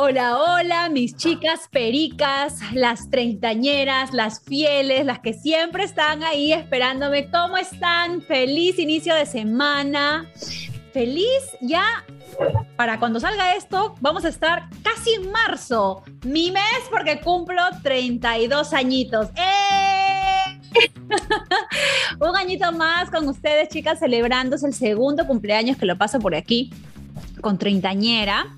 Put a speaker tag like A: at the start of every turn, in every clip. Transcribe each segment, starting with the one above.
A: Hola, hola, mis chicas pericas, las treintañeras, las fieles, las que siempre están ahí esperándome. ¿Cómo están? Feliz inicio de semana. Feliz ya para cuando salga esto, vamos a estar casi en marzo, mi mes, porque cumplo 32 añitos. ¡Eh! Un añito más con ustedes, chicas, celebrándose el segundo cumpleaños que lo paso por aquí con treintañera.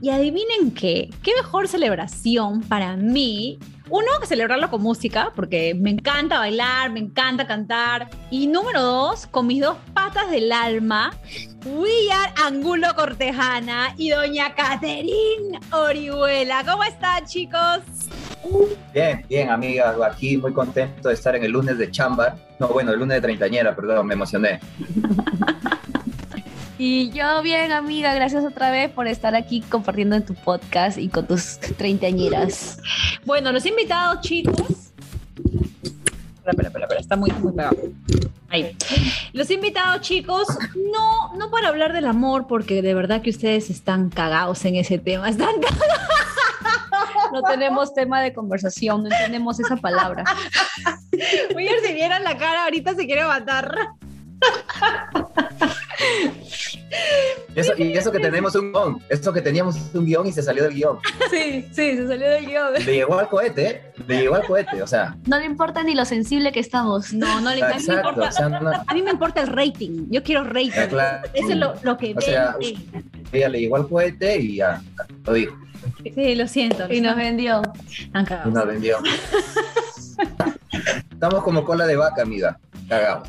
A: Y adivinen qué, qué mejor celebración para mí. Uno, celebrarlo con música, porque me encanta bailar, me encanta cantar. Y número dos, con mis dos patas del alma, William Angulo Cortejana y doña Caterín Orihuela. ¿Cómo están, chicos?
B: Bien, bien, amiga. Aquí muy contento de estar en el lunes de chamba. No, bueno, el lunes de treintañera, perdón, me emocioné.
C: Y yo bien, amiga, gracias otra vez por estar aquí compartiendo en tu podcast y con tus treintañeras.
A: Bueno, los invitados, chicos. Espera, espera, espera, espera, está muy, muy pegado. Ahí. Los invitados, chicos, no, no para hablar del amor, porque de verdad que ustedes están cagados en ese tema. Están cagados.
C: No tenemos tema de conversación, no entendemos esa palabra.
A: Oye, si vieran la cara, ahorita se quiere matar.
B: Eso, y eso que tenemos un guion, eso que teníamos un guion y se salió del guion.
A: Sí, sí, se salió del guion.
B: Le llegó al cohete, ¿eh? Le llegó al cohete, o sea.
C: No le importa ni lo sensible que estamos.
A: No, no le me importa, o sea, no, a mí me importa el rating. Yo quiero rating. Ah, claro. Eso es lo, lo que
B: o sea, ella le llegó al cohete y ya lo dijo.
A: Sí, lo siento.
C: Y nos vendió.
B: Y nos vendió. Estamos como cola de vaca, amiga. Cagados.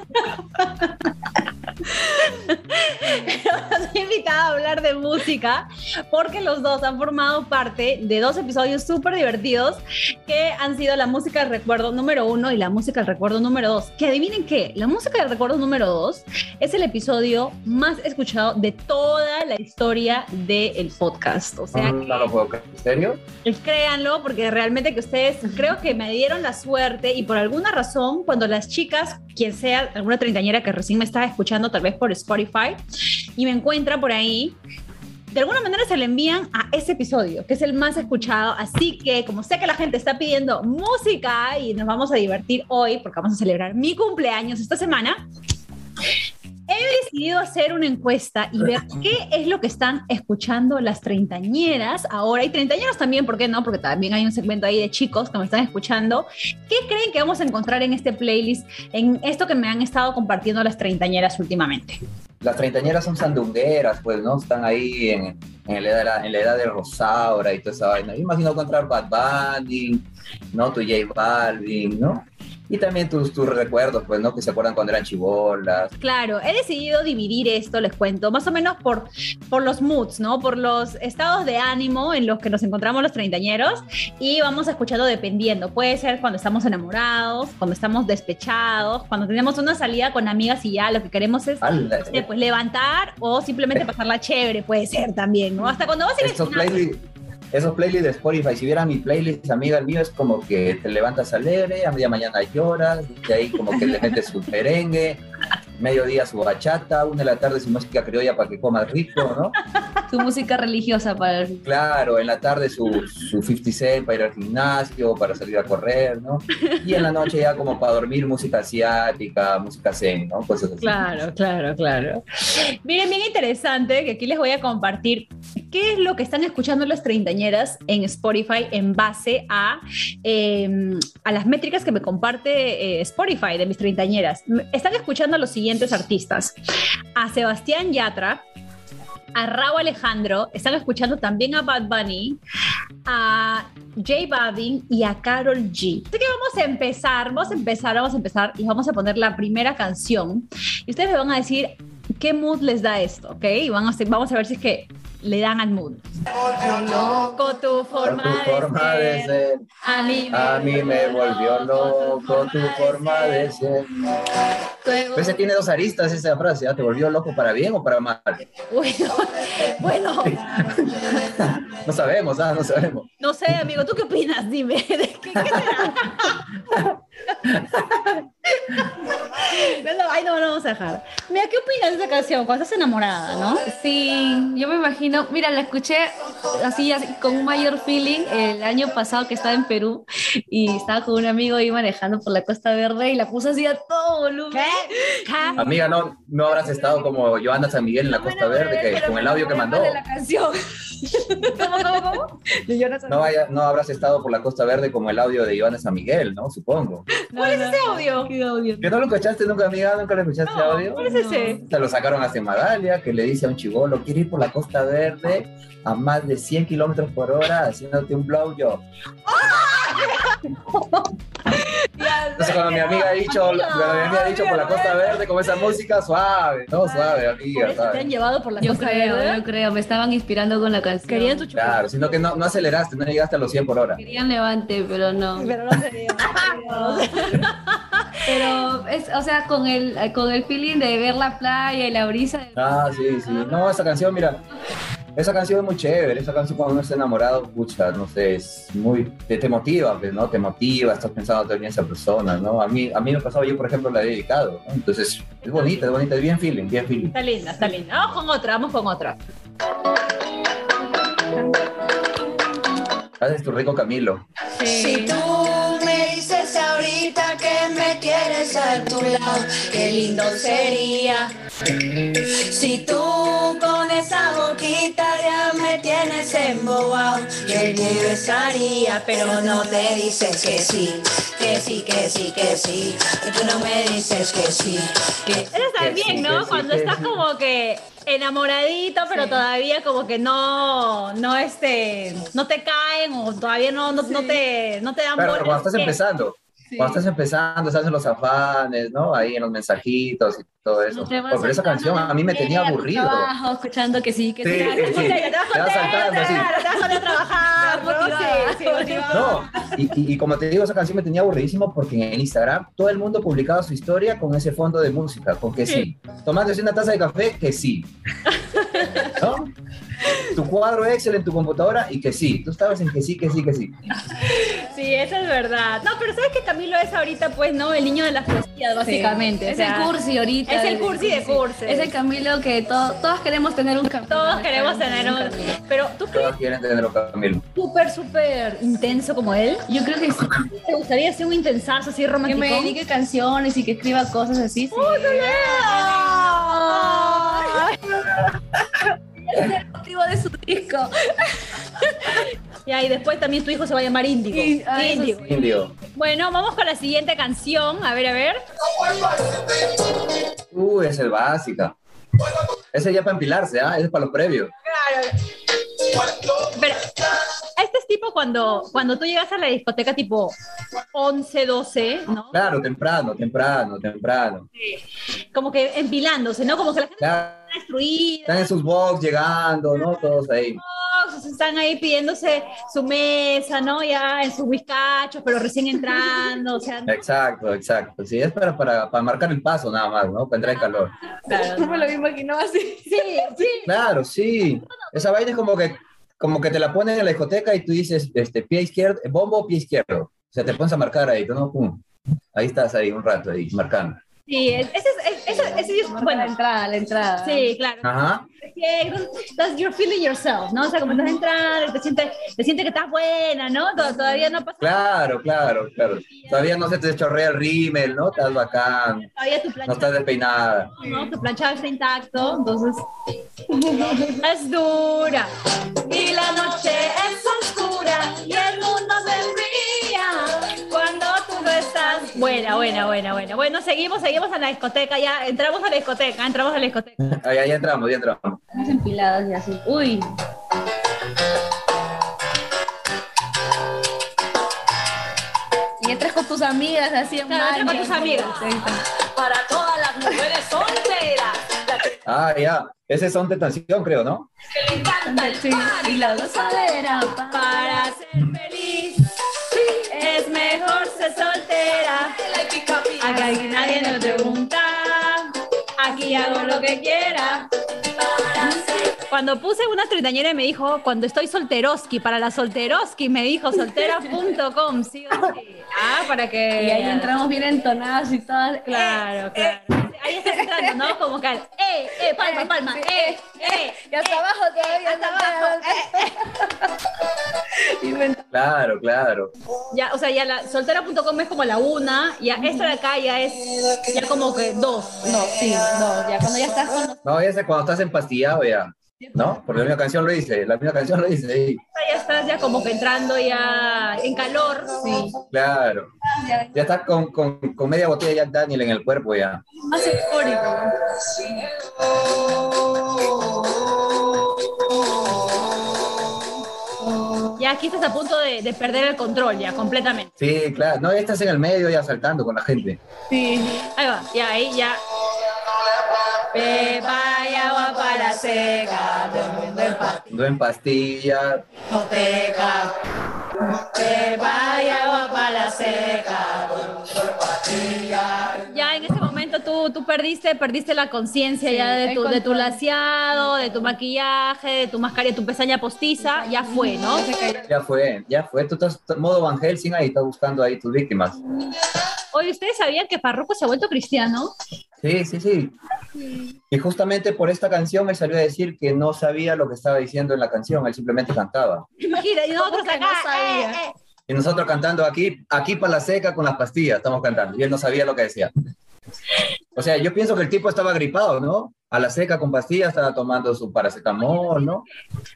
A: Los he invitado a hablar de música porque los dos han formado parte de dos episodios súper divertidos que han sido la música del recuerdo número uno y la música del recuerdo número dos. Que adivinen qué, la música del recuerdo número dos es el episodio más escuchado de toda la historia del podcast. O sea,
B: no, lo puedo creer. ¿En serio?
A: Créanlo, porque realmente que ustedes creo que me dieron la suerte y por alguna razón, cuando las chicas, quien sea, alguna treintañera que recién me estaba escuchando, tal vez por Spotify, y me encuentra por ahí, de alguna manera se le envían a ese episodio, que es el más escuchado. Así que, como sé que la gente está pidiendo música y nos vamos a divertir hoy, porque vamos a celebrar mi cumpleaños esta semana, he decidido hacer una encuesta y ver qué es lo que están escuchando las treintañeras ahora, y treintañeros también, ¿por qué no? Porque también hay un segmento ahí de chicos que me están escuchando. ¿Qué creen que vamos a encontrar en este playlist, en esto que me han estado compartiendo las treintañeras últimamente?
B: Las treintañeras son sandungueras, pues, ¿no? Están ahí en, la edad de Rosaura y toda esa vaina. Yo imagino encontrar Bad Bunny, ¿no? Tu J Balvin, ¿no? Y también tus, tus recuerdos, pues, ¿no? Que se acuerdan cuando eran chivolas.
A: Claro, he decidido dividir esto, les cuento, más o menos por, por los moods, ¿no? Por los estados de ánimo en los que nos encontramos los treintañeros y vamos escuchando dependiendo. Puede ser cuando estamos enamorados, cuando estamos despechados, cuando tenemos una salida con amigas y ya lo que queremos es pues, levantar o simplemente pasarla chévere, puede ser también, ¿no? Hasta cuando vas a ir
B: esos playlists de Spotify, si vieran mi playlist, amiga, el mío es como que te levantas alegre, a media mañana lloras, y ahí como que le metes su merengue, mediodía su bachata, una de la tarde su música criolla para que comas rico, ¿no?
C: Su música religiosa para
B: el... Claro, en la tarde su, su 50 Cent para ir al gimnasio, para salir a correr, ¿no? Y en la noche ya como para dormir música asiática, música zen, ¿no?
A: Cosas así. Claro, claro, claro. Miren, bien interesante que aquí les voy a compartir qué es lo que están escuchando las treintañeras en Spotify en base a, em, a las métricas que me comparte eh, Spotify de mis treintañeras. Están escuchando a los artistas. A Sebastián Yatra, a Raúl Alejandro, están escuchando también a Bad Bunny, a J Balvin y a Carol G. Así que vamos a empezar, vamos a empezar, vamos a empezar y vamos a poner la primera canción. Y ustedes me van a decir qué mood les da esto, ¿ok? Y vamos a ver si es que le dan al mood. Loco tu forma,
B: tu forma
A: de,
B: de
A: ser. A mí me,
B: a mí me volvió loco tu forma de ser.
A: Luego-
B: Pues se tiene dos aristas esa frase, ¿ah? ¿te volvió loco para bien o para mal?
A: Bueno, bueno,
B: No sabemos, ¿ah? No sabemos.
A: no sé, amigo, ¿tú qué opinas? Dime, ¿de qué, qué será? No, no, ay, no, no vamos a dejar. Mira, ¿qué opinas de esa canción cuando estás enamorada, no?
C: Sí, yo me imagino, mira, la escuché así, así, con un mayor feeling el año pasado que estaba en Perú y estaba con un amigo ahí manejando por la Costa Verde y la puse así a todo volumen.
A: ¿Qué?
B: Amiga, ¿no, no habrás estado como Joana San Miguel en la Costa Verde que, con el audio que mandó?
C: De la canción.
A: ¿Cómo, cómo, cómo?
B: No, vaya, no habrás estado por la Costa Verde como el audio de Joana San Miguel, ¿no? Supongo.
A: ¿Cuál es ese audio?
C: ¿Qué audio?
B: ¿Que no lo escuchaste nunca, amiga? ¿Nunca lo escuchaste ese audio?
A: ¿Cuál es ese?
B: Se lo sacaron hace Magalia, que le dice a un chivolo, quiere ir por la Costa Verde a más de 100 kilómetros por hora haciéndote un blowjob. Entonces cuando mi amiga ha dicho, cuando mi amiga ha dicho por la Costa Verde con esa música, suave, no suave,
A: ¿Por
B: amiga,
A: eso te han llevado por la
C: Yo
A: Costa
C: creo,
A: Verde?
C: yo creo, me estaban inspirando con la canción.
A: Querían tu chupa.
B: Claro, sino que no, no aceleraste, no llegaste a los 100 por hora.
C: Querían levante, pero no.
A: Pero no se dio.
C: Pero es, o sea, con el, con el feeling de ver la playa y la brisa. de-
B: Ah, sí, sí. No, esa canción, mira, esa canción es muy chévere. Esa canción cuando uno está enamorado, pucha, no sé, es muy, te, te motiva, pues, ¿no? Te motiva, estás pensando también en esa persona, ¿no? A mí, a mí me pasaba, yo por ejemplo la he dedicado, ¿no? Entonces, es bonita, es bonita, es bien feeling, bien feeling.
A: Está linda, está linda. Vamos con otra, vamos con otra.
B: Haces tu rico Camilo.
D: Si tú a tu lado, qué lindo sería. Si tú con esa boquita ya me tienes embobado, yo te besaría, pero no te dices que sí, que sí, que sí, que sí. Y tú no me dices que sí, que
B: Que
A: bien,
B: sí,
A: ¿no?
B: que sí,
A: Cuando
B: que
A: estás
B: sí.
A: como que enamoradito, pero todavía como que no, no este, no te caen o todavía no, no, no te, no te dan bolas.
B: cuando estás
A: ¿Qué?
B: Cuando estás empezando, estás en los afanes, ¿no? Ahí en los mensajitos y todo eso.
C: No
B: Pero esa canción a mí me tenía aburrido.
C: trabajo, escuchando que sí, que
B: Sí,
C: sí.
B: sí.
A: Te vas
B: saltando, sí.
A: claro, te vas a trabajar, ¿no?
B: y, y- y como te digo, esa canción me tenía aburridísimo porque en Instagram todo el mundo publicaba su historia con ese fondo de música, con que sí. Tomándose una taza de café, que sí. ¿No? Tu cuadro Excel en tu computadora y que sí. Tú estabas en que sí, que sí, que sí.
A: Sí, eso es verdad. No, pero sabes que Camilo es ahorita, pues, ¿no? El niño de las poesías, básicamente.
C: Es
A: o sea,
C: el cursi ahorita.
A: es el cursi de cursi.
C: Es el Camilo que to- todos queremos tener un Camilo.
A: Todos queremos tener un...
C: Camilo.
A: Pero tú crees
B: Todos quieren tenerlo, Camilo.
A: súper, súper intenso como él.
C: Yo creo que sí.
A: ¿Te gustaría ser un intensazo así
C: Que
A: romántico?
C: me dedique canciones y que escriba cosas así. Sí. Es el motivo de su disco.
A: Ya, y después también tu hijo se va a llamar Índigo.
C: Sí, ah,
A: Índigo.
B: Indio.
A: Bueno, vamos con la siguiente canción. A ver, a ver.
B: Uy, esa es básica. Ese ya para empilarse, ¿ah? Ese es para los previos.
A: Pero, este es tipo cuando, cuando tú llegas a la discoteca tipo 11, 12, ¿no?
B: Claro, temprano, temprano, temprano.
A: Como que empilándose, ¿no? Como que la gente
B: Claro, están en sus box llegando, ¿no? Todos ahí.
A: están ahí pidiéndose su mesa, ¿no? Ya en sus bizcachos, pero recién entrando, o sea,
B: Exacto, exacto. Sí, es para, para, para marcar el paso nada más, ¿no? Para entrar en calor.
A: claro,
C: No me lo imaginó así.
A: Sí, sí.
B: Claro, sí. Esa vaina es como que, como que te la ponen en la discoteca y tú dices, este, pie izquierdo, bombo o pie izquierdo. O sea, te pones a marcar ahí, ¿no? Pum. Ahí estás ahí un rato ahí, marcando.
A: Sí, ese es, ese, ese es,
C: Bueno,
A: bueno,
C: la entrada, la entrada.
A: sí, claro.
B: Ajá.
A: You're feeling yourself, ¿no? O sea, como estás entrando, te sientes, te sientes que estás buena, ¿no? Tod- Todavía no pasa
B: Claro, claro, claro. Todavía no se te chorrea el rímel, ¿no? Estás bacán.
A: todavía tu
B: No
A: plancha,
B: estás despeinada.
A: ¿no? Tu planchado está intacto, entonces es dura. Y la noche es oscura y el mundo se Buena, buena, buena, buena. Bueno, seguimos, seguimos a la discoteca, ya entramos a la discoteca, entramos a la discoteca.
B: Ahí, ahí entramos, ya entramos.
C: Estamos empiladas y así. Uy. Y entras con tus amigas así en
A: Claro, entras con tus amigas.
D: para todas las mujeres solteras,
B: Ah, ya. Ese es son de canción, creo, ¿no?
C: Sí, y la gozadera pa-
A: Para ser feliz Acá nadie nos pregunta. Aquí hago lo que quiera. Cuando puse una treintañera me dijo, cuando estoy solteroski, para la solteroski, me dijo soltera.com, sí o sí. Ah, para que...
C: Y ahí entramos bien entonadas y todas.
A: Claro, claro. Ahí estás entrando, ¿no? Como que, eh, eh, palma, palma, eh, eh.
C: Y hasta abajo todavía.
A: Hasta abajo, eh.
B: Claro, claro.
A: Ya, o sea, ya la soltera.com es como la una, ya esta de acá ya es ya como que dos.
C: No, sí, no, ya cuando ya estás con
B: No, ese cuando estás empastillado ya. ¿No? Porque la misma canción lo dice, la misma canción lo dice.
A: ya estás ya como que entrando ya en calor. Sí.
B: Claro.
C: ya,
B: Ya estás con, con, con media botella de Jack Daniel en el cuerpo ya.
C: más eufórico.
A: Ya aquí estás a punto de, de perder el control ya, completamente.
B: Sí, claro. No, ya estás en el medio ya saltando con la gente.
C: Sí.
A: Ahí va, ya, ahí ya. Pepa y agua seca, durmiendo en
B: No en pastilla.
A: discoteca. Y agua para seca, Ya en ese momento tú, tú perdiste, perdiste la conciencia
C: Sí,
A: ya de
C: el
A: tu, de tu laseado, de tu maquillaje, de tu mascarilla, tu pestaña postiza, ya fue, ¿no?
B: Ya fue, ya fue. Tú estás modo Van Helsing ahí, estás buscando ahí tus víctimas.
A: Oye, ¿ustedes sabían que Farruko se ha vuelto cristiano?
B: Sí, sí, sí. Y justamente por esta canción él salió a decir que no sabía lo que estaba diciendo en la canción, él simplemente cantaba.
A: Imagina, y nosotros acá,
C: no sabía?
A: eh, eh.
B: Y nosotros cantando aquí, aquí para la seca con las pastillas, estamos cantando. Y él no sabía lo que decía. O sea, yo pienso que el tipo estaba gripado, ¿no? A la seca con pastillas, estaba tomando su paracetamol, ¿no?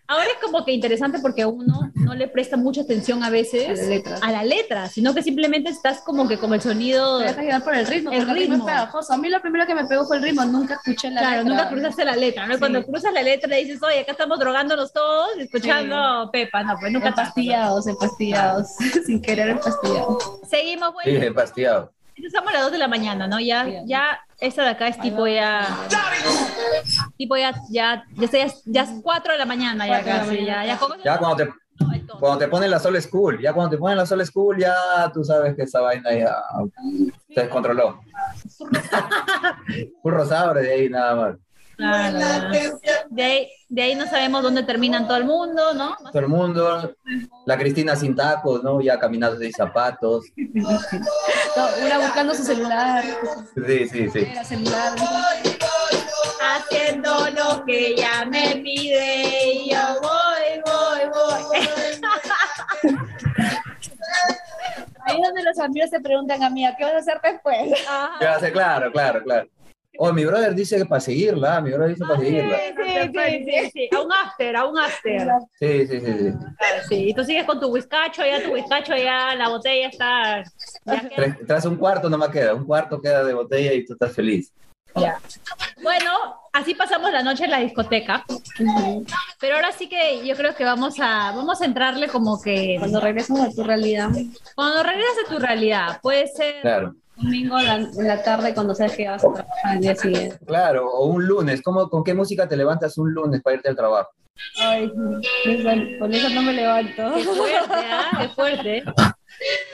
A: Ahora es como que interesante porque uno no le presta mucha atención a veces
C: A la letra.
A: a la letra, sino que simplemente estás como que con el sonido.
C: Te dejas llevar por el ritmo,
A: El
C: porque el ritmo es pegajoso. A mí lo primero que me pegó fue el ritmo, nunca escuché la
A: Claro,
C: letra.
A: nunca cruzaste la letra, ¿no?
C: Sí.
A: Cuando cruzas la letra le dices, oye, acá estamos drogándonos todos, escuchando Pepa, no, pues nunca
C: Empastillados, empastillados, sin querer empastillados.
A: Seguimos,
B: Sí,
A: bueno,
B: empastillado.
A: Estamos a las 2 de la mañana, ¿no? Ya,
C: Bien.
A: ya, esta de acá es tipo ya, tipo ya, ya, ya, ya, ya es 4 de la mañana, ya
C: Cuatro de la
A: casi, ya,
C: mañana.
A: ya,
B: Ya cuando te,
A: Entonces,
B: cuando te ponen la Sol School, ya cuando te ponen la Sol School, ya tú sabes que esa vaina ya se descontroló. Un rosabre de ahí nada más.
A: Claro. De ahí, de ahí no sabemos dónde terminan todo el mundo, ¿no?
B: Todo el mundo, la Cristina sin tacos, ¿no? Ya caminando sin zapatos.
C: No, una buscando su celular,
B: Sí, sí, sí.
C: celular.
A: Haciendo lo que ella me pide y yo voy, voy, voy.
C: Ahí es donde los amigos se preguntan a mí, ¿a qué vas a hacer después?
A: Ajá.
B: Ya sé, claro, claro, claro. Oh, mi brother dice que para seguirla, mi brother dice para seguirla.
A: Sí, sí, sí, sí. A un after, a un after.
B: Sí, sí, sí, sí.
A: Claro, sí. Y tú sigues con tu whiskacho, ya tu whiskacho, ya la botella está. Ya
B: Tras un cuarto nomás queda, un cuarto queda de botella y tú estás feliz.
A: Bueno, así pasamos la noche en la discoteca. Pero ahora sí que yo creo que vamos a, vamos a entrarle como que.
C: Cuando regresas a tu realidad,
A: Cuando regresas a tu realidad, puede ser.
B: Claro,
C: domingo en la, en la tarde, cuando sabes que vas a trabajar el día siguiente.
B: claro. O un lunes, ¿cómo, ¿con qué música te levantas un lunes para irte al trabajo?
C: Ay, esa- con eso no me levanto.
A: Qué fuerte, ¿ah? Qué fuerte.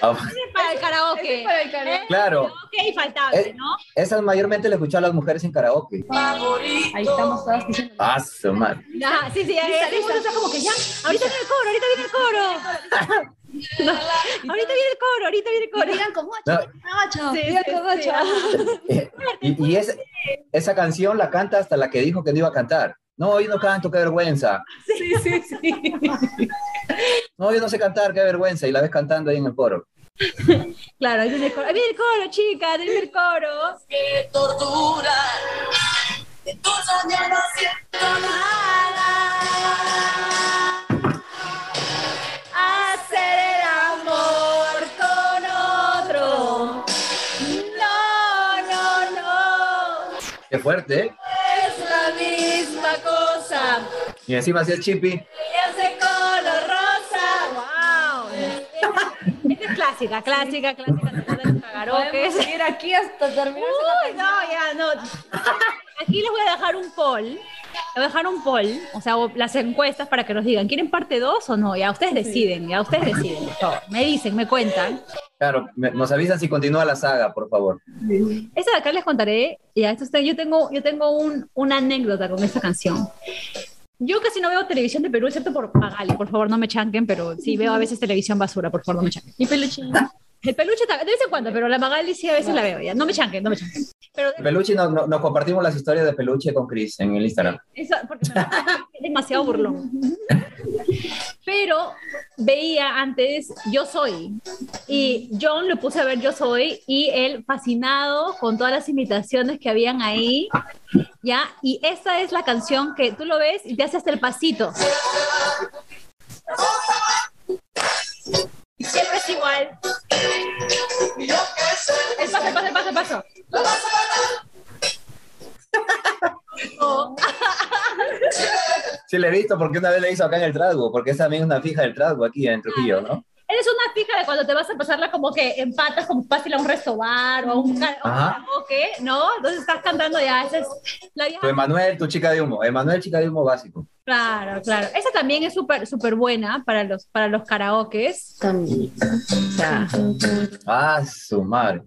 B: Ah,
A: Para el karaoke.
C: Es para el karaoke.
A: ¿Eh?
B: Claro.
A: Karaoke infaltable,
B: Eh,
A: ¿no?
B: Esas mayormente le escuchan a las mujeres en karaoke.
C: Ahí estamos todas diciendo.
B: Ah, su madre.
A: Ajá, sí, sí, ahí el mundo está como que ya, ahorita viene el coro, ahorita viene el coro. No, ahorita viene el coro, ahorita viene el coro.
C: Digan como
B: y y esa, esa canción la canta hasta la que dijo que no iba a cantar. No, yo no canto, qué vergüenza.
C: Sí, sí, sí.
B: No, yo no sé cantar, qué vergüenza. Y la ves cantando ahí en el coro.
A: Claro, ahí viene el coro, ahí viene el coro, chica, ahí viene el coro.
D: que tortura. De tus sueños no siento nada.
B: Qué fuerte, ¿eh?
A: Es la misma cosa.
B: Y encima hacía chippy.
A: Y ese color rosa. ¡Wow! Esta es clásica, clásica, clásica.
C: Podemos seguir aquí hasta terminar
A: Uy, no, ya, no. aquí les voy a dejar un poll. Les voy a dejar un poll, o sea, las encuestas para que nos digan, ¿quieren parte 2 o no? Ya ustedes deciden, ya ustedes deciden. por favor. Me dicen, me cuentan.
B: Claro, me- nos avisan si continúa la saga, por favor.
A: Esta de acá les contaré, ya, esto está- yo tengo, yo tengo un, una anécdota con esta canción. Yo casi no veo televisión de Perú, excepto por Magali, por favor no me chanquen, pero sí veo a veces televisión basura, por favor no me chanquen.
C: Mi peluche.
A: El peluche de vez en cuando, pero la Magali sí a veces la veo ya. No me chanquen, no me chanquen. Pero
B: Peluche, no- no- nos compartimos las historias de Peluche con Chris en el Instagram.
A: Eso, porque es demasiado burlón. Pero veía antes Yo Soy. Y John lo puse a ver Yo Soy y él fascinado con todas las imitaciones que habían ahí. ¿Ya? Y esta es la canción que tú lo ves y te hace hasta el pasito. Siempre es igual. El paso, el paso, el paso, el paso. Oh.
B: Sí, le he visto porque una vez le hizo acá en el Trasgo, porque es también una fija del Trasgo aquí en Trujillo, ¿no?
A: Eres una fija de cuando te vas a pasarla como que empatas como fácil a un restobar o a un, karaoke, ¿no? Entonces estás cantando ya, esa es la vieja.
B: Tu Emanuel, tu chica de humo. Emanuel, chica de humo básico.
A: Claro, claro. Esa también es súper, súper buena para los, para los karaokes.
C: También.
A: O sea,
B: Ah, su madre.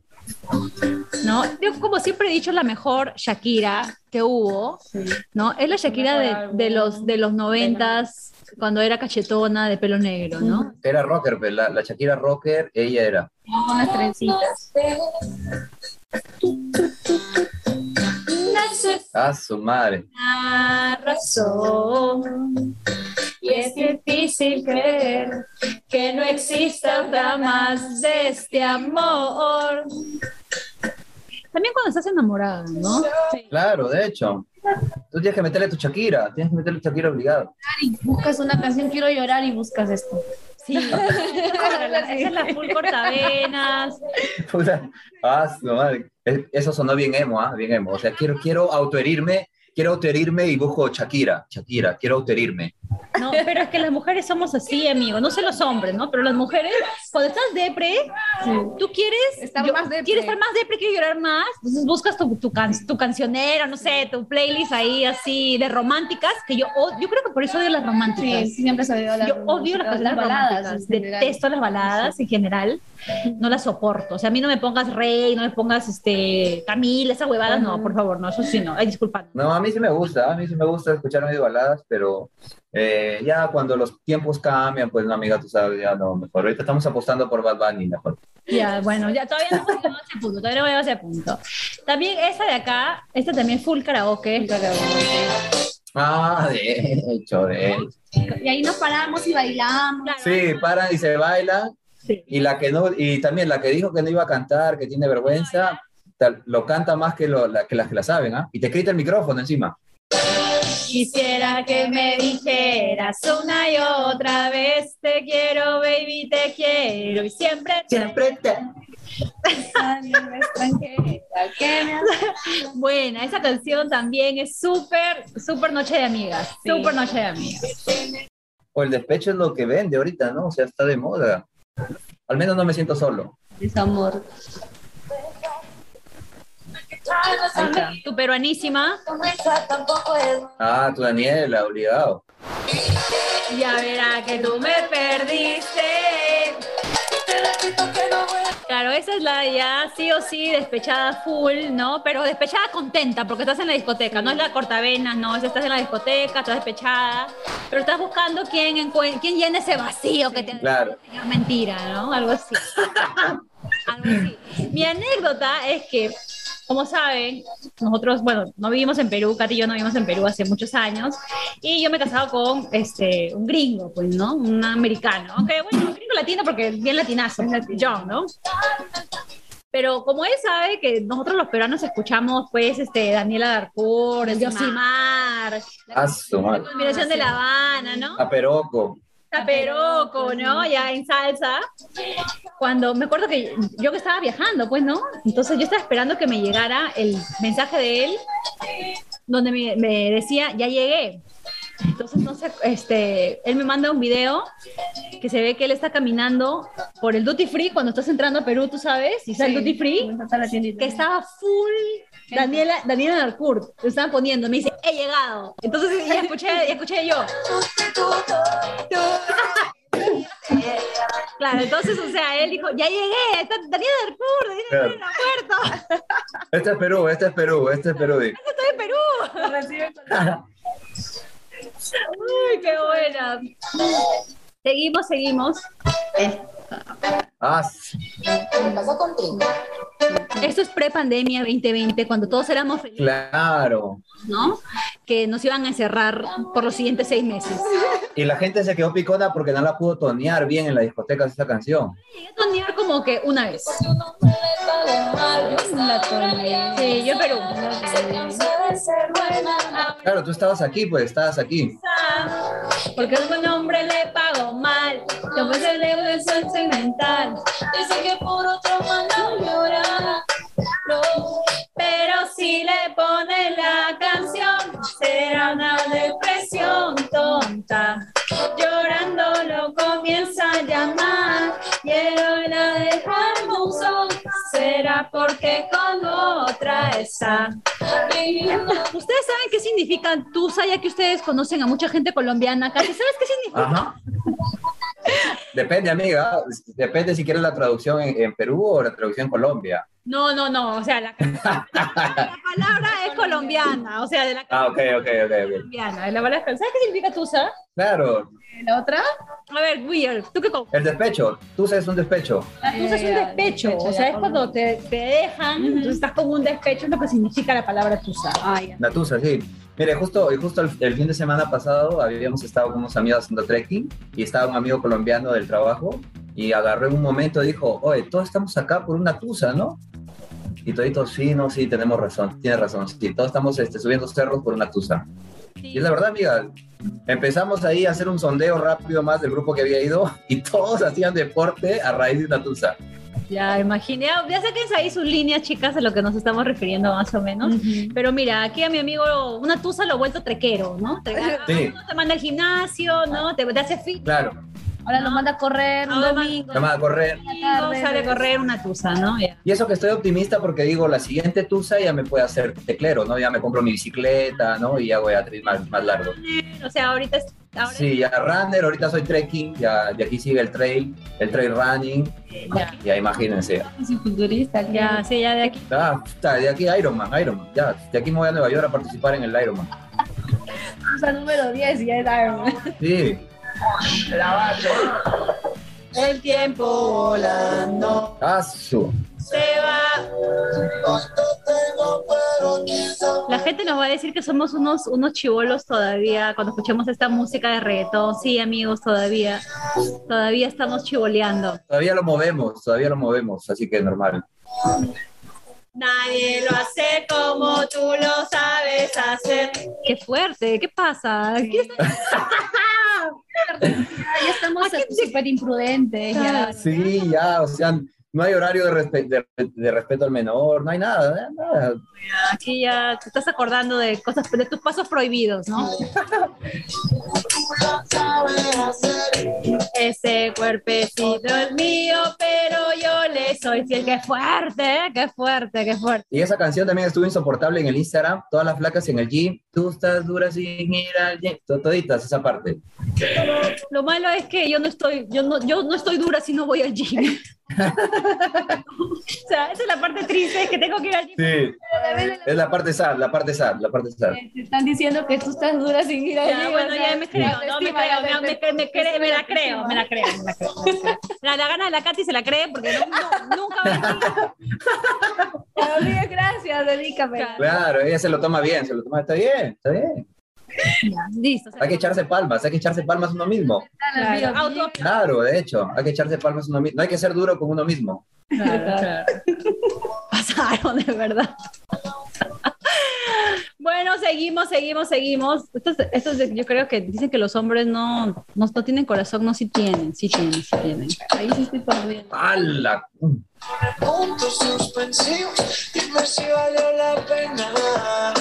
A: ¿no? Yo como siempre he dicho, la mejor Shakira que hubo, ¿no? Es la Shakira de, de los, de los noventas, cuando era cachetona, de pelo negro, ¿no?
B: Era rocker, pues, la, la Shakira rocker, ella era.
C: Con las trencitas.
B: Ah, su madre.
A: La razón. Y es difícil creer que no exista otra más de este amor. También cuando estás enamorada, ¿no?
B: Claro, de hecho. Tú tienes que meterle tu Shakira, tienes que meterle tu Shakira obligado.
C: Buscas una canción, quiero llorar y buscas esto.
A: Sí. Claro, la- esa es la full cortavenas.
B: Puta, Ah. Es- Eso sonó bien emo, ¿ah? Bien emo. O sea, quiero, quiero autoherirme, quiero autoherirme y busco Shakira, Shakira, quiero autoherirme.
A: No, pero es que las mujeres somos así, amigo. No sé los hombres, ¿no? Pero las mujeres, cuando estás depre, tú quieres
C: Estar más depre.
A: Quieres estar más depre, quieres llorar más. Entonces buscas tu, tu, can- tu cancionera, no sé, tu playlist ahí así de románticas, que yo, yo creo que por eso odio las románticas.
C: Sí, siempre se ha oído la
A: Yo odio las canciones románticas, detesto las baladas en general, no las soporto. O sea, a mí no me pongas Rey, no me pongas este Camila, esa huevada, no, por favor, no, eso sí, no, ay, disculpa.
B: No, a mí sí me gusta, a mí sí me gusta escuchar medio baladas, pero eh, ya cuando los tiempos cambian, pues no, amiga, tú sabes, ya no, mejor. Ahorita estamos apostando por Bad Bunny, mejor.
A: Ya, bueno, ya todavía no hemos llegado a ese punto, todavía no hemos llegado a ese punto. También esa de acá, esta también full karaoke.
B: Ah, de hecho, de hecho.
C: Y ahí nos paramos y bailamos.
B: Sí, paran y se bailan.
A: Sí.
B: Y la que no, y también la que dijo que no iba a cantar, que tiene vergüenza, tal- lo canta más que, lo, la, que las que la saben, ¿ah? Y te quita el micrófono encima.
A: Quisiera que me dijeras una y otra vez, te quiero, baby, te quiero, y siempre te...
B: Siempre te.
A: Buena, esa canción también es súper, súper noche de amigas,
C: Sí.
A: súper noche de amigas.
B: O el despecho es lo que vende ahorita, ¿no? O sea, está de moda. Al menos no me siento solo.
C: Desamor.
A: Tu peruanísima,
D: tampoco es
B: Ah, tu Daniela, obligado.
A: ya verá que tú me perdiste. Claro, esa es la ya sí o sí despechada full, ¿no? Pero despechada contenta porque estás en la discoteca, no es la cortavenas, no, es estás en la discoteca, estás despechada, pero estás buscando quién, quién llena ese vacío que te
B: Claro.
A: señor mentira, ¿no? Algo así. Algo así. Mi anécdota es que, como saben, nosotros, bueno, no vivimos en Perú, Katy y yo no vivimos en Perú hace muchos años, y yo me he casado con este, un gringo, pues, ¿no? Un americano. Aunque, bueno, un gringo latino porque bien latinazo, John, ¿no? Pero como él sabe que nosotros los peruanos escuchamos, pues, este, Daniela Darcourt, el Yosimar,
B: Ah,
A: la
B: madre.
A: combinación de La Habana, ¿no?
B: A Peroco.
A: Taperoco, ¿no? Ya en salsa. Cuando me acuerdo que yo que estaba viajando, pues, ¿no? Entonces yo estaba esperando que me llegara el mensaje de él, donde me, me decía, ya llegué. Entonces, no sé, este, él me manda un video que se ve que él está caminando por el duty free cuando estás entrando a Perú, tú sabes, y está el duty free, que estaba full Daniela, Daniela Narcourt, lo estaban poniendo, me dice, he llegado. Entonces ya escuché, ya escuché yo. Claro, entonces, o sea, él dijo, ya llegué, está Daniela Narcourt,
B: Claro.
A: en el aeropuerto,
B: Este es Perú, este es Perú, este es Perú. di.
A: estoy en Perú. Uy, qué buena. Seguimos, seguimos.
B: Ah, sí.
A: Esto es pre-pandemia 2020, cuando todos éramos felices,
B: claro.
A: ¿no? Que nos iban a encerrar por los siguientes seis meses.
B: Y la gente se quedó picona porque no la pudo tonear bien en la discoteca esa canción.
A: Llegué a tonear como que una vez.
C: La toné.
A: Sí, yo Perú.
B: Claro, tú estabas aquí, pues estabas aquí.
A: Porque a un hombre le pago mal. Yo pues el de sentimental.
D: Dice que por otro manda llorar. No,
A: Pero si le pone la canción, será una depresión tonta. Llorando lo comienza a llamar. Quiero la dejar muso. Será porque con otra está. ¿Ustedes saben qué significa Tusa, ya que ustedes conocen a mucha gente colombiana acá? ¿Sabes qué significa?
B: Ajá. Depende, amiga. Depende si quieres la traducción en, en Perú o la traducción en Colombia.
A: No, no, no, o sea, la, la palabra es colombiana, o sea, de la
B: Ah, ok, ok, ok,
A: colombiana. La palabra, ¿Sabes qué significa Tusa?
B: Claro,
C: ¿La otra?
A: A ver, Weird, ¿tú qué
B: el despecho. Tú sabes un despecho.
A: La tusa es un
C: Ya,
A: despecho,
C: despecho,
A: o sea, es cuando te, te dejan, entonces estás con un despecho, es lo que significa la palabra tusa.
C: Ah.
B: La tusa, sí. Mire, justo, justo el, el fin de semana pasado habíamos estado con unos amigos haciendo trekking y estaba un amigo colombiano del trabajo y agarró en un momento y dijo, oye, todos estamos acá por una tusa, ¿no? Y toditos, sí, no, sí, tenemos razón, tienes razón, sí, todos estamos este, subiendo cerros por una tusa. Y es la verdad, amiga, empezamos ahí a hacer un sondeo rápido más del grupo que había ido y todos hacían deporte a raíz de una tusa.
A: Ya, imaginé, ya saquen ahí sus líneas, chicas, a lo que nos estamos refiriendo más o menos. Pero mira, aquí a mi amigo, una tusa lo ha vuelto trequero, ¿no? Te,
B: Sí.
A: uno te manda al gimnasio, ¿no? Te, te hace fit,
B: Claro,
C: Ahora lo manda a correr un domingo.
B: vamos a correr.
A: tarde, sale a correr una tusa, ¿no? Ya.
B: Y eso que estoy optimista porque digo, la siguiente tusa ya me puede hacer teclero, ¿no? Ya me compro mi bicicleta, ¿no? Y ya voy a más, más largo.
A: O sea, ahorita es... Ahora
B: Sí, ya runner, ahorita soy trekking, ya de aquí sigue el trail, el trail running,
A: Ya,
B: ya imagínense.
C: Fisiculturista.
A: ya, sí, ya de aquí.
B: Ah, de aquí Ironman, Ironman, ya, de aquí me voy a Nueva York a participar en el Ironman.
C: Usa número 10 y ya es Ironman.
B: Sí,
A: El tiempo volando se va. La gente nos va a decir que somos unos, unos chivolos todavía cuando escuchamos esta música de reggaetón. Sí, amigos, todavía. Todavía estamos chivoleando.
B: Todavía lo movemos, todavía lo movemos, así que normal.
A: Nadie lo hace como tú lo sabes hacer. Qué fuerte, ¿qué pasa? ¿Qué está-
C: Ya estamos súper imprudentes. Ya.
B: Sí, ya, o sea, no hay horario de, respe- de- de respeto al menor, no hay nada, nada.
A: Aquí ya te estás acordando de cosas, de tus pasos prohibidos, ¿no? Ese cuerpecito es mío, pero yo le soy fiel. Qué fuerte, ¿eh? qué fuerte, qué fuerte.
B: Y esa canción también estuvo insoportable en el Instagram, todas las flacas en el gym, tú estás dura sin ir al gym, To- toditas esa parte.
A: Lo malo es que yo no estoy, yo no, yo no estoy dura si no voy al gym. o sea, esa es la parte triste, es que tengo que ir al gym.
B: Sí, es la parte sad, la parte sad, la parte sad.
C: Te están diciendo que tú estás dura sin ir al
A: Ya,
C: gym,
A: bueno,
C: o sea,
A: ya me creo,
C: la
A: no, me creo,
C: la
A: me, me,
C: autoestima.
A: me la creo, me la creo, me la creo. La, la gana de la Katy se la cree porque no, no- nunca va a
C: gracias, dedícame.
B: Claro, ella se lo toma bien, se lo toma, está bien, está bien.
A: Listo.
B: Hay que echarse palmas, hay que echarse palmas uno mismo.
A: claro,
B: de hecho, hay que echarse palmas uno mismo. No hay que ser duro con uno mismo.
A: pasaron, de verdad. Bueno, seguimos, seguimos, seguimos. Estos, estos de- yo creo que dicen que los hombres no, no, no tienen corazón, no, sí tienen, sí tienen, sí tienen.
C: Ahí sí estoy perdiendo.
B: ¡Hala!
E: Puntos suspensivos, dime si valió la pena.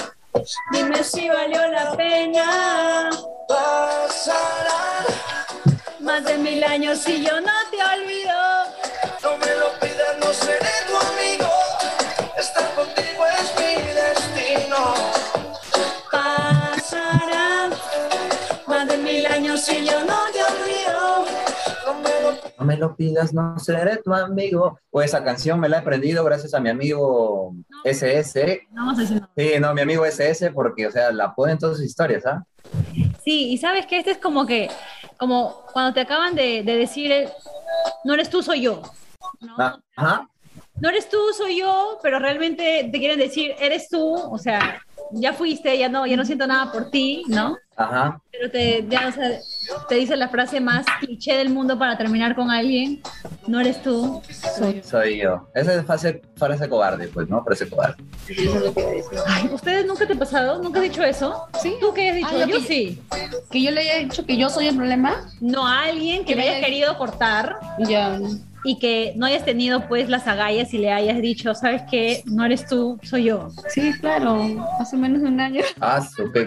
A: Dime si valió la pena.
D: Pasará,
A: Más de mil años y yo no te olvido.
D: no me lo pidas, no seré
A: No
D: me lo
B: pidas, no seré tu amigo. O esa canción me la he aprendido gracias a mi amigo SS.
A: No a decir nada.
B: Sí, no, mi amigo SS, porque, o sea, la pone en todas sus historias, ¿ah?
A: Sí, y sabes que este es como que, como cuando te acaban de, de decir, no eres tú, soy yo. ¿no?
B: Ah, Ajá.
A: no eres tú, soy yo, pero realmente te quieren decir, eres tú, o sea, ya fuiste, ya no, ya no siento nada por ti, ¿no?
B: Ajá.
A: Pero te, ya, o sea, te dice la frase más cliché del mundo para terminar con alguien, no eres tú, soy yo.
B: Soy yo. Esa es frase, frase cobarde, pues, ¿no? Frase cobarde.
A: Ay, ¿ustedes nunca te ha pasado? ¿Nunca has dicho eso?
C: Sí.
A: ¿Tú qué has dicho?
C: Ah, yo que-
A: sí.
C: Que yo le haya dicho que yo soy el problema.
A: No a alguien que
C: Que
A: me
C: me
A: haya
C: haya-
A: querido cortar
C: Ya.
A: y que no hayas tenido pues las agallas y le hayas dicho, ¿sabes qué? No eres tú, soy yo.
C: Sí, claro. Hace menos de un año.
B: Ah, ok.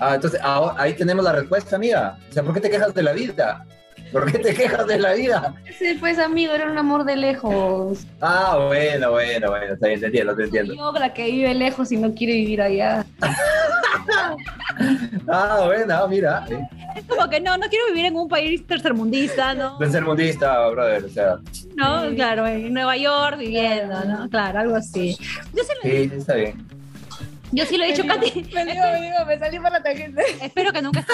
B: Ah, entonces, ah, ahí tenemos la respuesta, amiga. O sea, ¿por qué te quejas de la vida? ¿Por qué te quejas de la vida?
C: Sí, pues amigo, era un amor de lejos.
B: Ah, bueno, bueno, bueno. Está bien, te entiendo, te entiendo.
C: Yo la que vive lejos y no quiere vivir allá.
B: Ah, bueno, ah, mira. eh.
A: Es como que no, no quiero vivir en un país tercermundista, ¿no?
B: De ser mundista, brother. O sea,
A: No, claro, en Nueva York viviendo, ¿no? Claro, algo así. Yo sí lo,
B: sí, está bien.
A: Yo sí lo he dicho, Katy.
C: Me digo, me digo, me salí por la tangente.
A: Espero que nunca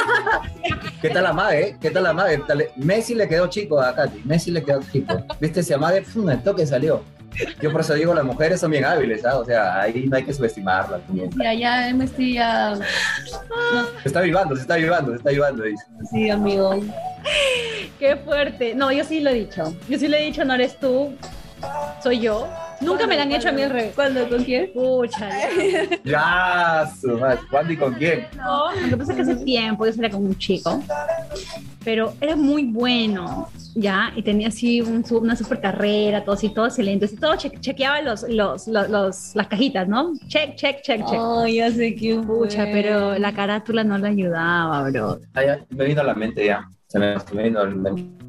B: ¿Qué tal la madre? eh? ¿Qué tal la madre? Messi le quedó chico a Katy. Messi le quedó chico. ¿Viste? Ese madre, pum, el toque salió. Yo por eso digo, las mujeres son bien hábiles, ¿ah? O sea, ahí no hay que subestimarlas. también.
C: Y allá me estoy ya.
B: Se está vivando, se está vivando, se está vivando, dice.
C: Sí, amigo.
A: Qué fuerte. No, yo sí lo he dicho. Yo sí lo he dicho, no eres tú, soy yo. Nunca me lo han hecho a mí al revés.
C: ¿Cuándo? ¿Con quién?
A: Pucha, ya.
B: Ya, su madre. ¿Cuándo y con quién?
A: No, lo que pasa es que hace tiempo yo salía con un chico, pero era muy bueno, ¿ya? Y tenía así un una super carrera, todo así, todo excelente. Todo che- chequeaba los, los, los, los- las cajitas, ¿no? Check, check, check, check.
C: Oh, ya sé que
A: Pucha, pero la carátula no le ayudaba, bro.
B: Ah, ya, me vino a la mente ya. Se me, me vino a la mente.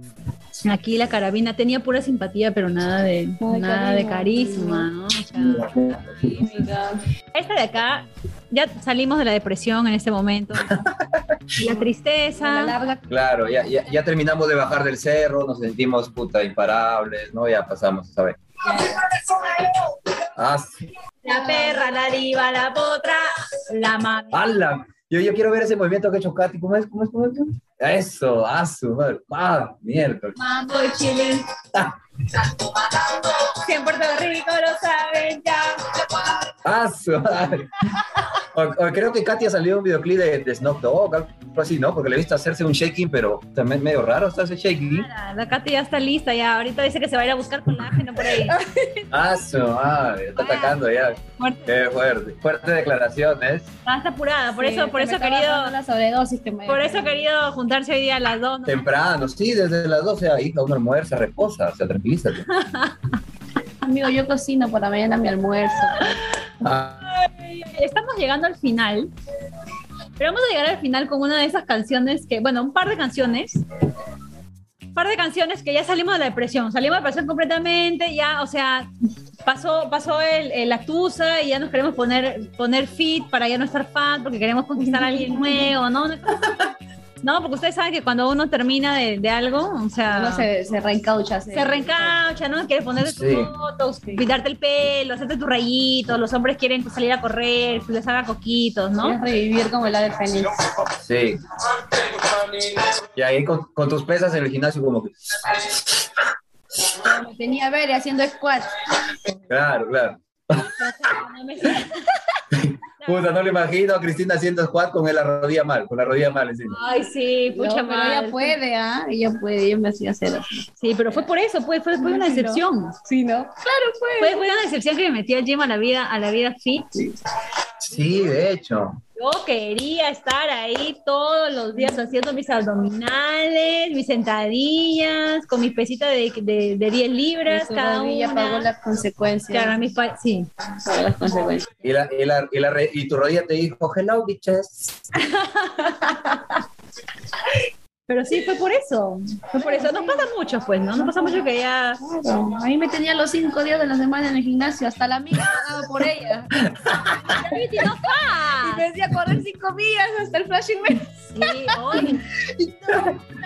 A: Aquí la carabina tenía pura simpatía, pero nada de,
C: Ay,
A: nada de
C: carisma.
A: ¿no? O sea, esta de acá, ya salimos de la depresión en este momento. La
C: La
A: tristeza.
C: larga.
B: Claro, ya, ya, ya terminamos de bajar del cerro, nos sentimos puta imparables, ¿no? Ya pasamos, ¿sabes? Ah, sí.
A: La perra, la diva, la potra, la mami.
B: ¡Hala! Yo, yo quiero ver ese movimiento que ha hecho Katy. ¿Cómo es? ¿Cómo es? ¿Cómo es? Eso, su madre. Ah.
A: Mambo chilling. Si en Puerto Rico lo saben ya.
B: Ah. O- o creo que Katy ha salido un videoclip de, de Snoop Dogg, algo así, ¿no? Porque le he visto hacerse un shaking, pero también medio raro está ese shaking.
A: La, la Katy ya está lista, ya. Ahorita dice que se va a ir a buscar colágeno por ahí.
B: Ah, su madre, está atacando ya.
A: Fuerte.
B: Qué fuerte. Fuerte declaraciones.
A: Ah, está apurada, por eso, por eso querido,
C: La sobredosis que me
A: por eso querido juntarse hoy día a las dos. ¿no?
B: Temprano, sí, desde las 12, ah, hija, uno almuerza, reposa, o sea, tranquilízate.
C: Amigo, yo cocino por la mañana mi almuerzo.
A: Estamos llegando al final, pero vamos a llegar al final con una de esas canciones que, bueno, un par de canciones. Un par de canciones que ya salimos de la depresión, salimos de la depresión completamente, ya, o sea, pasó, pasó el, el la tusa y ya nos queremos poner, poner fit para ya no estar fat porque queremos conquistar a alguien nuevo, ¿no? No, porque ustedes saben que cuando uno termina de, de algo, o sea,
C: Uno se, se reencaucha. Se,
A: se reencaucha, ¿no? Quieres ponerte tus
B: Sí.
A: fotos, pintarte el pelo, hacerte tus rayitos, los hombres quieren salir a correr, que les haga coquitos, ¿no?
C: Quieres revivir como el ave fénix.
B: sí. Y ahí con, con tus pesas en el gimnasio, como que.
C: Tenía a ver haciendo squat.
B: Claro, claro. Puta, no lo imagino a Cristina haciendo squat con la rodilla mal, con la rodilla mal encima.
A: Ay, sí,
C: No,
A: pucha
C: pero
A: madre.
C: ella puede, ¿ah? Ella puede, ella me hacía hacer así.
A: Sí, pero fue por eso, fue, fue, fue una
C: Sí, ¿no?
A: decepción.
C: Sí, ¿no? Claro,
A: Fue, fue una decepción que me metí al gym a la vida, a la vida fit.
B: Sí, de hecho.
A: Yo quería estar ahí todos los días haciendo mis abdominales, mis sentadillas, con mi pesita de, de, de 10 libras
C: Su
A: cada
C: rodilla
A: una.
C: pagó las consecuencias.
A: Claro, mis pa- sí.
C: Pagó las consecuencias.
B: Y, la, y, la, y, la re- y tu rodilla te dijo, hello, bitches.
A: Pero sí, fue por eso. Fue por eso. Nos pasa mucho, pues, ¿no? Nos pasa mucho que ya.
C: Claro, a mí me tenía los cinco días de la semana en el gimnasio, hasta la amiga pagaba por ella. Y me decía correr cinco millas hasta el flashing me
A: Sí, oye,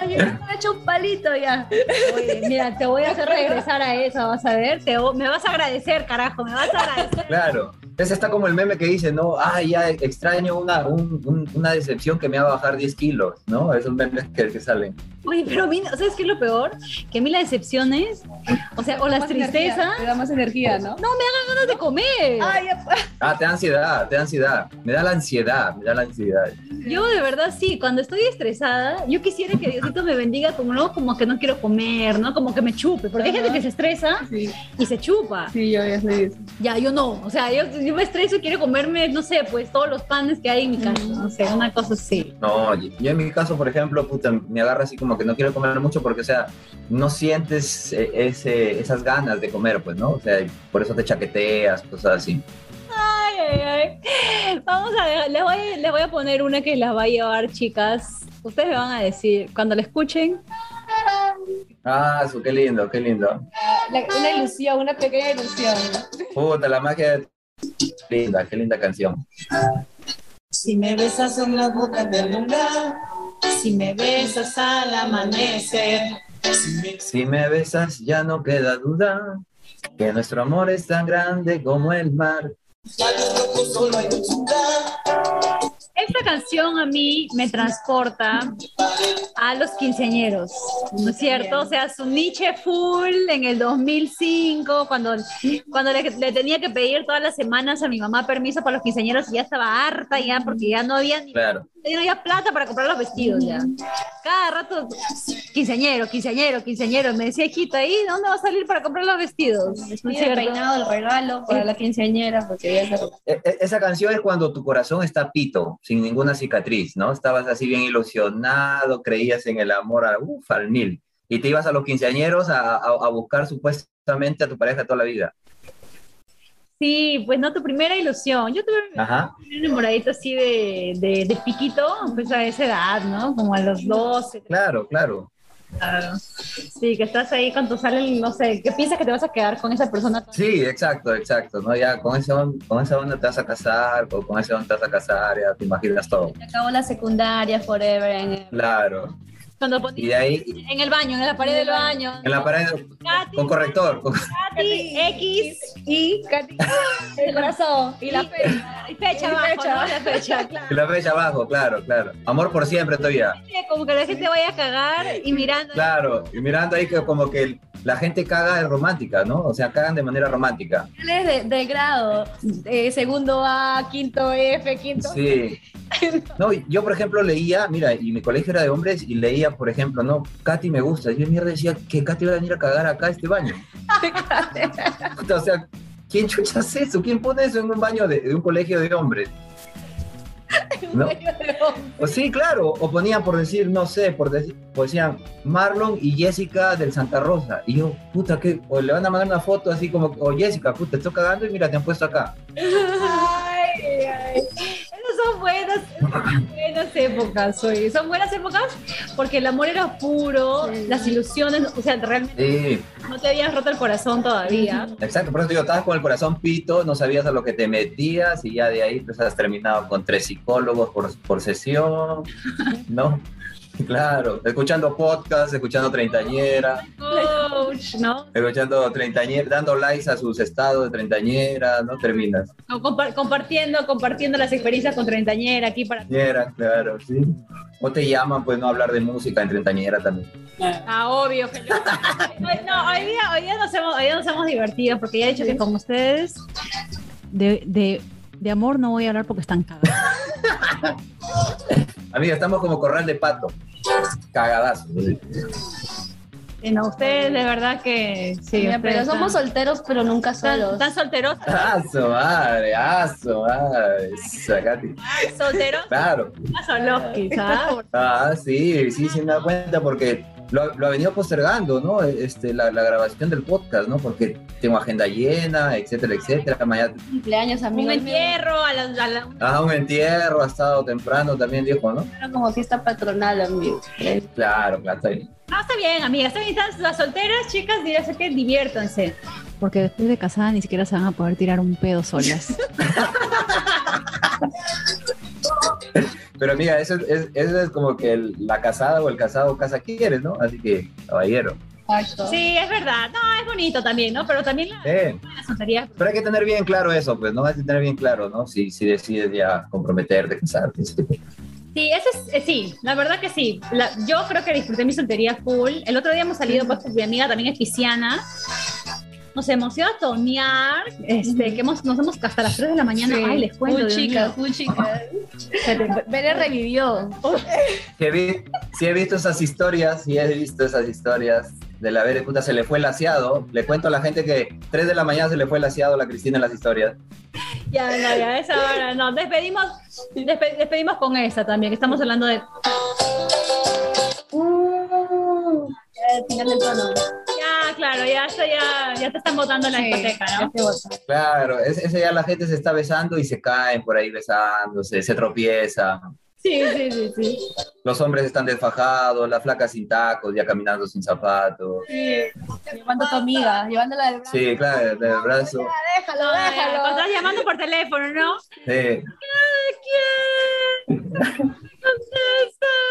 C: he hecho un palito ya.
A: oye, mira, te voy a hacer regresar a eso, vas a ver. Te, me vas a agradecer, carajo, me vas a agradecer.
B: Claro. Ese está como el meme que dice, no, ah, ya extraño una, un- un- una decepción que me va a bajar 10 kilos, ¿no? Esos memes que, que salen.
A: Oye, pero a mí, ¿sabes qué es lo peor? Que a mí las decepciones, o sea, o las tristezas,
C: energía, Te da más energía, ¿no?
A: ganas de comer.
C: Ay,
B: Ah, te da ansiedad, te da ansiedad. Me da la ansiedad, me da la ansiedad.
A: Yo de verdad sí, cuando estoy estresada, yo quisiera que Diosito me bendiga como no, como que no quiero comer, ¿no? Como que me chupe, porque hay gente que se estresa
C: sí,
A: y se chupa.
C: sí, yo ya soy eso.
A: Ya, yo no, o sea, yo, yo me estreso y quiero comerme, no sé, pues todos los panes que hay en mi casa, no sé, una cosa así.
B: No, yo yo en mi caso, por ejemplo, puta, me agarra así como que no quiero comer mucho porque, o sea, no sientes eh, ese, esas ganas de comer, pues, ¿no? O sea, por eso te chaqueteas, cosas así.
A: Ay, ay, ay. Vamos a ver, les voy, les voy a poner una que las va a llevar, chicas. Ustedes me van a decir, cuando la escuchen,
B: Ah, su, qué lindo, qué lindo.
C: La- una ilusión, una pequeña ilusión.
B: Puta, la magia de... Linda, qué linda canción.
D: Si me besas en la boca del lugar, si me besas al amanecer,
B: Si me besas ya no queda duda que nuestro amor es tan grande como el mar.
A: esta canción a mí me transporta a los quinceañeros, ¿no es cierto? O sea, su niche full en el 2005, cuando, cuando le, le tenía que pedir todas las semanas a mi mamá permiso para los quinceañeros y ya estaba harta ya porque ya no había ni
B: Claro.
A: Ya no había plata para comprar los vestidos ya. Cada rato, quinceañero, quinceañero, quinceañero. Me decía, hijita, ¿y dónde va a salir para comprar los vestidos? ¿No es
C: Tiene
A: cierto?
C: peinado el regalo para la quinceañera, porque ya se
B: E- e- Esa canción es cuando tu corazón está pito, sin ninguna cicatriz, ¿no? Estabas así bien ilusionado, creías en el amor a, uf, al mil. Y te ibas a los quinceañeros a, a- a buscar supuestamente a tu pareja toda la vida.
A: Sí, pues no, tu primera ilusión. Yo tuve primer enamoradito así de, de, de piquito, pues a esa edad, ¿no? Como a los 12.
B: Claro, claro.
A: claro. Sí, que estás ahí cuando salen, no sé, que piensas que te vas a quedar con esa persona.
B: Sí, exacto, exacto, ¿no? Ya con on- con esa onda te vas a casar, o con esa onda te vas a casar, ya te imaginas todo.
C: acabó la secundaria, forever. En el...
B: Claro.
A: Cuando
B: Y
A: ponías
B: de ahí,
A: en el baño, en la pared del baño.
B: en la pared,
A: Katy,
B: con corrector, con-
A: Katy, X
C: Y Katy, el corazón y la fecha.
A: y fecha
C: Y
A: abajo,
C: fecha.
A: ¿no? La fecha, claro.
B: y la fecha abajo, claro, claro. Amor por siempre todavía.
A: Como que la gente vaya a cagar y mirando.
B: Claro, y mirando ahí que como que la gente caga es romántica, ¿no? O sea, cagan de manera romántica.
C: Es de, de grado, eh, segundo A, quinto F, quinto.
B: Sí. No, yo por ejemplo leía, mira, y mi colegio era de hombres y leía, por ejemplo, no, Katy me gusta. Y yo mierda decía que Katy va a venir a cagar acá a este baño. O sea, ¿quién chucha hace eso? ¿Quién pone eso en un baño de, de un colegio de hombres? ¿No? O sí, claro, o ponían por decir, no sé, por decir, pues decían Marlon y Jessica del Santa Rosa. Y yo, puta, que o le van a mandar una foto así como, o Jessica, puta, te estoy cagando y mira, te han puesto acá.
A: Ay, ay. Son buenas, buenas épocas, oye. Son buenas épocas porque el amor era puro,
C: Sí.
A: las ilusiones, o sea, realmente
B: Sí,
A: no te habías roto el corazón todavía.
B: exacto, por eso digo, estabas con el corazón pito, no sabías a lo que te metías y ya de ahí pues has terminado con tres psicólogos por, por sesión, ¿no? Claro, escuchando podcast, escuchando treintañera,
A: Coach, ¿no?
B: escuchando treintañera, dando likes a sus estados de treintañera, ¿no? Terminas.
A: O compa- compartiendo, compartiendo las experiencias con treintañera aquí para.
B: Treintañera, claro, sí. O te llaman, pues, no hablar de música en treintañera también.
A: Ah, obvio. que no. No, hoy día, hoy día nos hemos, hoy día nos hemos divertido porque ya he dicho que con ustedes de, de, de amor no voy a hablar porque están cagados.
B: Amiga, estamos como corral de pato. Cagadazo.
A: Y no, ustedes de verdad que sí.
C: Mira, pero somos solteros, pero nunca solos.
A: están solteros,
B: ¡Ah, su madre! ¡Ah, su madre! Sacate.
A: solteros,
B: Claro.
A: solos quizás.
B: Ah, sí, sí, sí me da cuenta porque lo, lo ha venido postergando, ¿no? Este, la, la grabación del podcast, ¿no? Porque tengo agenda llena, etcétera, etcétera. Mañana,
C: Cumpleaños,
A: Un
C: amigos.
A: entierro a la, a la-
B: ah, un entierro, ha estado temprano también, dijo, ¿no?
C: Era como fiesta patronal, amigos.
B: Claro, claro, está bien.
A: No, está bien, amigas. Está bien, están las solteras, chicas, sé que diviértanse. Porque después de casada ni siquiera se van a poder tirar un pedo solas.
B: Pero mira, eso es, eso es como que el- la casada o el casado casa quiere, ¿no? Así que, caballero.
C: Exacto.
A: Sí, es verdad. No, es bonito también, ¿no? Pero también la,
B: Eh,
A: la soltería.
B: pero hay que tener bien claro eso, pues, ¿no? Hay que tener bien claro, ¿no? Si, si decides ya comprometerte, casarte.
A: Sí, eso es, eh, sí, la verdad que sí. La- yo creo que disfruté mi soltería full. El otro día hemos salido, pues, con mi amiga también es pisciana. Nos emocionó a tonear, este, que hemos, nos hemos hasta las 3 de la mañana.
C: Sí.
A: Ay, les cuento. Dios
C: chica, full chica. Bere revivió.
B: Sí he, vi- sí he visto esas historias, sí he visto esas historias de la Bere, puta, se le fue el laseado. Le cuento a la gente que 3 de la mañana se le fue el laseado a la Cristina en las historias.
A: Ya, no, ya, esa hora, no. Despedimos, despe- despedimos con esa también, que estamos hablando de.
C: Final del.
A: Ya, claro, ya, esto ya, ya te están botando en la
C: Sí,
A: discoteca, ¿no?
C: te.
B: Claro, ese, ya la gente se está besando y se caen por ahí besándose, se tropiezan.
A: Sí, sí, sí, sí.
B: Los hombres están desfajados, las flacas sin tacos, ya caminando sin zapatos.
C: Llevando a tu amiga, llevándola del brazo.
B: Sí, claro, del brazo.
C: Déjalo, déjalo.
A: cuando estás llamando por teléfono, ¿no?
B: Sí,
A: ¿Quién? ¿Dónde estás?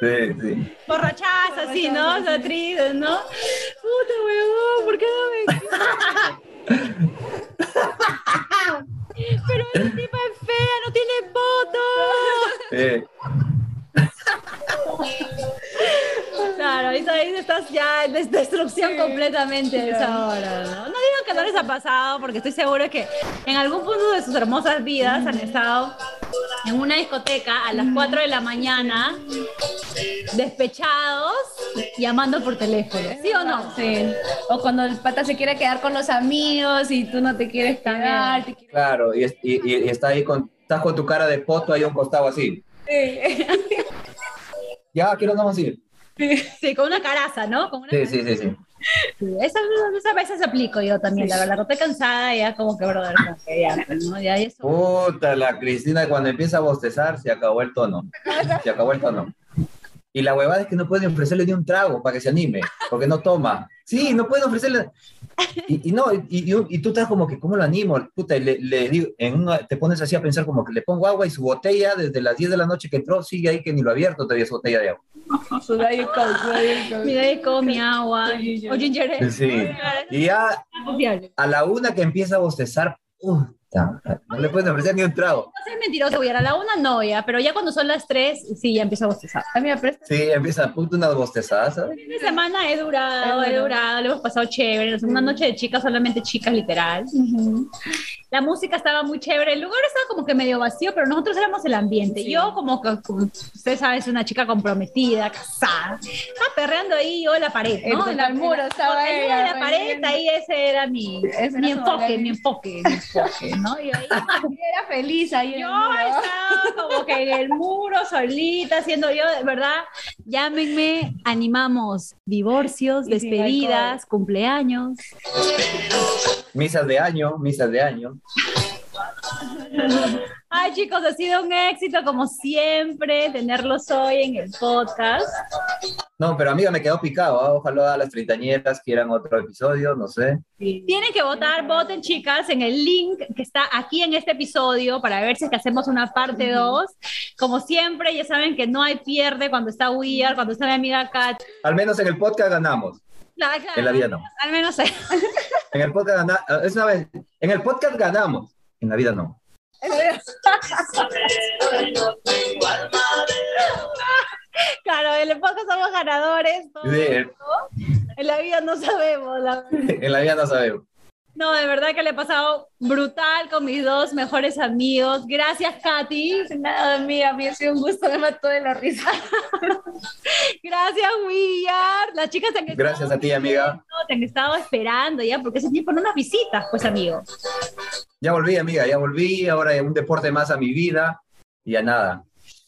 B: sí, sí.
A: Borrachas así, ¿no? Tristes, ¿no? Puta huevón, ¿por qué no me Pero esa tipa es fea, no tiene voto.
B: sí.
A: Claro, ahí, ahí estás ya en des- destrucción completamente a esa hora, ¿no? No digan que no les ha pasado, porque estoy segura que en algún punto de sus hermosas vidas han estado en una discoteca a las 4 de la mañana, despechados, llamando por teléfono. ¿Sí o no?
C: Sí. O cuando el pata se quiere quedar con los amigos y tú no te quieres quedar. te quieres-
B: Claro, y, y- y- y está ahí con, estás con tu cara de poto ahí a un costado así. Ya, quiero no ir.
A: Sí, con una caraza, ¿no? Con una
B: Sí, sí, sí, sí.
A: Sí, Esa, esa veces aplico yo también, la verdad. Estoy cansada, ya como que, brother, ya, ¿no? Ya eso.
B: Puta, la Cristina cuando empieza a bostezar se acabó el tono. Se acabó el tono. Y la huevada es que no pueden ofrecerle ni un trago para que se anime, porque no toma. Sí, no pueden ofrecerle. Y, y no, y, y- y tú estás como que, ¿cómo lo animo? Puta, y le, le digo, en una- te pones así a pensar como que le pongo agua y su botella desde las 10 de la noche que entró sigue ahí que ni lo ha abierto todavía su botella de agua.
C: Su Diet Coke, Diet
A: con mi agua o ginger ale.
B: Sí. Y ya a la una que empieza a bostezar, puta, no le pueden ofrecer ni un trago.
A: No soy mentiroso, voy a ir a la una no ya, pero ya cuando son las tres, sí, ya empiezo a bostezar.
C: Ah, mira, pero
B: Sí, empieza, puta, unas bostezadas.
A: El fin de semana he durado,
C: Es
A: he durado, lo hemos pasado chévere. Una noche de chicas, solamente chicas, literal. La música estaba muy chévere. El lugar estaba como que medio vacío, pero nosotros éramos el ambiente.
C: Sí.
A: Yo, como, que- como usted sabe, es una chica comprometida, casada. Estaba perreando ahí yo en la pared, ¿no?
C: En el muro estaba
A: en la pared,
C: bailando.
A: ahí ese era mi,
C: Ese era
A: mi
C: su
A: enfoque, mi enfoque, mi enfoque, ¿no? Y ahí
C: era feliz ahí en
A: yo
C: el muro.
A: estaba como que en el muro solita haciendo yo, de verdad, llámenme, animamos divorcios, despedidas, cumpleaños.
B: Misas de año, misas de año.
A: Ay chicos, ha sido un éxito como siempre tenerlos hoy en el podcast.
B: No, pero amiga, me quedó picado. ¿ah? Ojalá las treintañeras quieran otro episodio, no sé.
A: Tienen que votar, voten chicas en el link que está aquí en este episodio para ver si es que hacemos una parte 2. Como siempre, ya saben que no hay pierde cuando está Weird, cuando está mi amiga Kat.
B: Al menos en el podcast ganamos.
A: Claro,
B: En la vida no.
A: Al menos
B: En el podcast ganamos. Es una vez. En el podcast ganamos. En la vida no.
A: Claro, en el podcast somos ganadores.
B: Sí,
A: En la vida no sabemos. la
B: en la vida no sabemos.
A: No, de verdad que le he pasado brutal con mis dos mejores amigos. Gracias, Katy.
C: Nada, amiga, a mí ha sido un gusto, me mató de la risa.
A: Gracias, Willard. Las chicas han estado
B: Gracias a ti, amiga.
A: Te han estado esperando ya, porque ese tiempo no unas visitas, pues, amigo.
B: Ya volví, amiga, ya volví. Ahora hay un deporte más a mi vida. Y ya nada,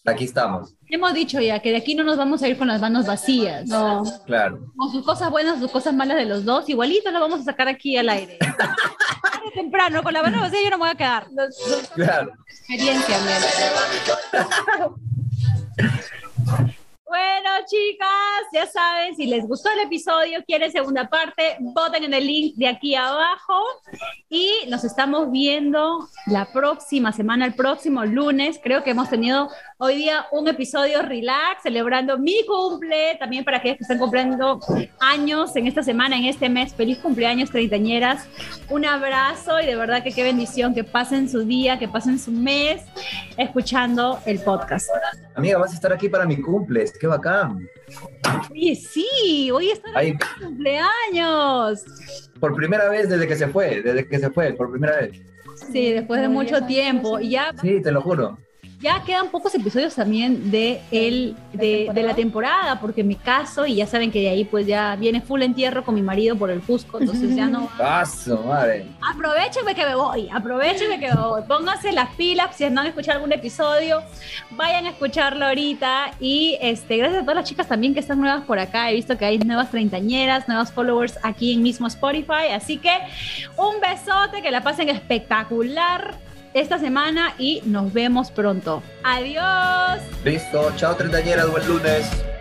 B: aquí estamos.
A: Hemos dicho ya que de aquí no nos vamos a ir con las manos vacías.
C: No.
B: Claro.
A: Con sus cosas buenas, sus cosas malas de los dos, igualito las vamos a sacar aquí al aire. Temprano, con la mano vacía yo no me voy a quedar.
B: Claro.
A: Experiencia. Bueno, chicas, ya saben, si les gustó el episodio, quieren segunda parte, voten en el link de aquí abajo y nos estamos viendo la próxima semana, el próximo lunes. Creo que hemos tenido hoy día un episodio relax, celebrando mi cumple, también para aquellos que están cumpliendo años en esta semana, en este mes. Feliz cumpleaños, treintañeras. Un abrazo y de verdad que qué bendición que pasen su día, que pasen su mes escuchando el podcast.
B: Amiga, vas a estar aquí para mi cumple. Qué bacán.
A: Oye, sí, hoy está mi cumpleaños.
B: por primera vez desde que se fue, desde que se fue, por primera vez.
A: Sí, después de mucho tiempo. Y ya,
B: Sí, te lo juro.
A: Ya quedan pocos episodios también de, el, de, de la temporada, porque me caso y ya saben que de ahí pues ya viene full entierro con mi marido por el Cusco, entonces ya no...
B: Paso, madre.
A: Aprovechenme que me voy, aprovechenme que me voy. Pónganse las pilas si no han escuchado algún episodio, vayan a escucharlo ahorita. Y este, gracias a todas las chicas también que están nuevas por acá. He visto que hay nuevas treintañeras, nuevos followers aquí en mismo Spotify. Así que un besote, que la pasen espectacular esta semana y nos vemos pronto. Adiós.
B: Listo. Chao, treintañeras. Buen lunes.